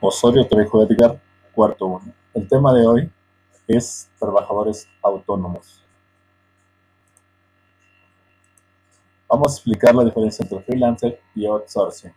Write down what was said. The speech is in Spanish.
Osorio Trejo Edgar, cuarto uno. El tema de hoy es trabajadores autónomos. Vamos a explicar la diferencia entre freelancer y outsourcing.